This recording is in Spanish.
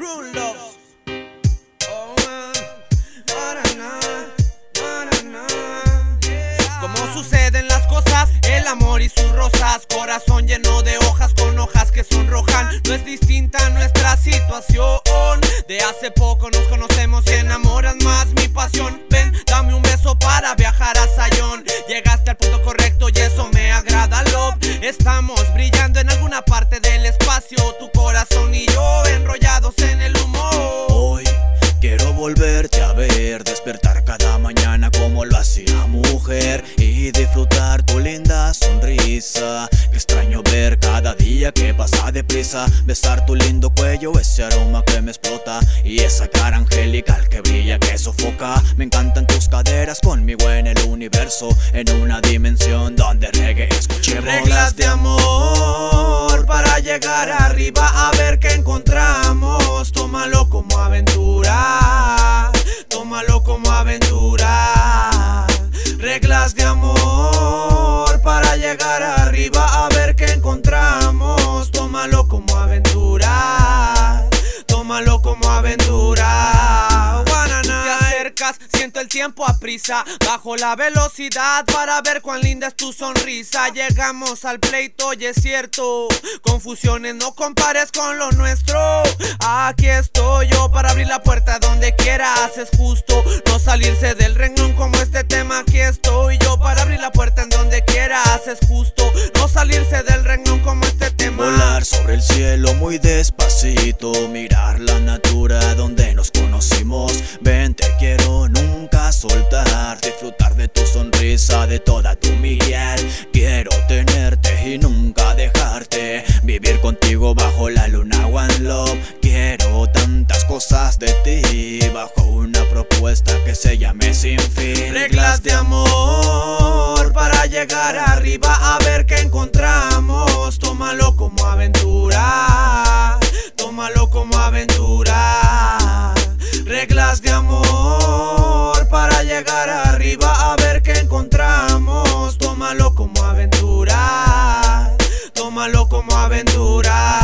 Rune Love. Oh. Como suceden las cosas, el amor y sus rosas, corazón lleno de hojas con hojas que sonrojan. No es distinta nuestra situación. De hace poco nos conocemos y enamoras más mi pasión. Ven, dame un beso para viajar a Sayón. Llegaste al punto correcto y eso me agrada, love. Estamos brillando en alguna parte del espacio. Tu corazón volverte a ver, despertar cada mañana como lo hacía mujer y disfrutar tu linda sonrisa. Que extraño ver cada día que pasa deprisa, besar tu lindo cuello, ese aroma que me explota y esa cara angelical que brilla, que sofoca. Me encantan tus caderas conmigo en el universo, en una dimensión donde reggae escuchemos Reglas de amor para llegar arriba a ver qué encontramos. Reglas de amor para llegar arriba a ver qué encontramos. Tómalo como aventura, tómalo como aventura. Te acercas, siento el tiempo a prisa. Bajo la velocidad para ver cuán linda es tu sonrisa. Llegamos al pleito y es cierto. Confusiones, no compares con lo nuestro. Aquí estoy yo para abrir la puerta donde quieras. Es justo no salirse del renglón como este para abrir la puerta en donde quieras. Es justo no salirse del renglón como este tema. Volar sobre el cielo muy despacito, mirar la natura donde nos conocimos. Ven, te quiero nunca soltar, disfrutar de tu sonrisa, de toda tu miel. Quiero tenerte y nunca dejarte, vivir contigo bajo la luna propuesta que se llame sin fin. Reglas de amor para llegar arriba a ver qué encontramos. Tómalo como aventura, tómalo como aventura. Reglas de amor para llegar arriba a ver qué encontramos. Tómalo como aventura, tómalo como aventura.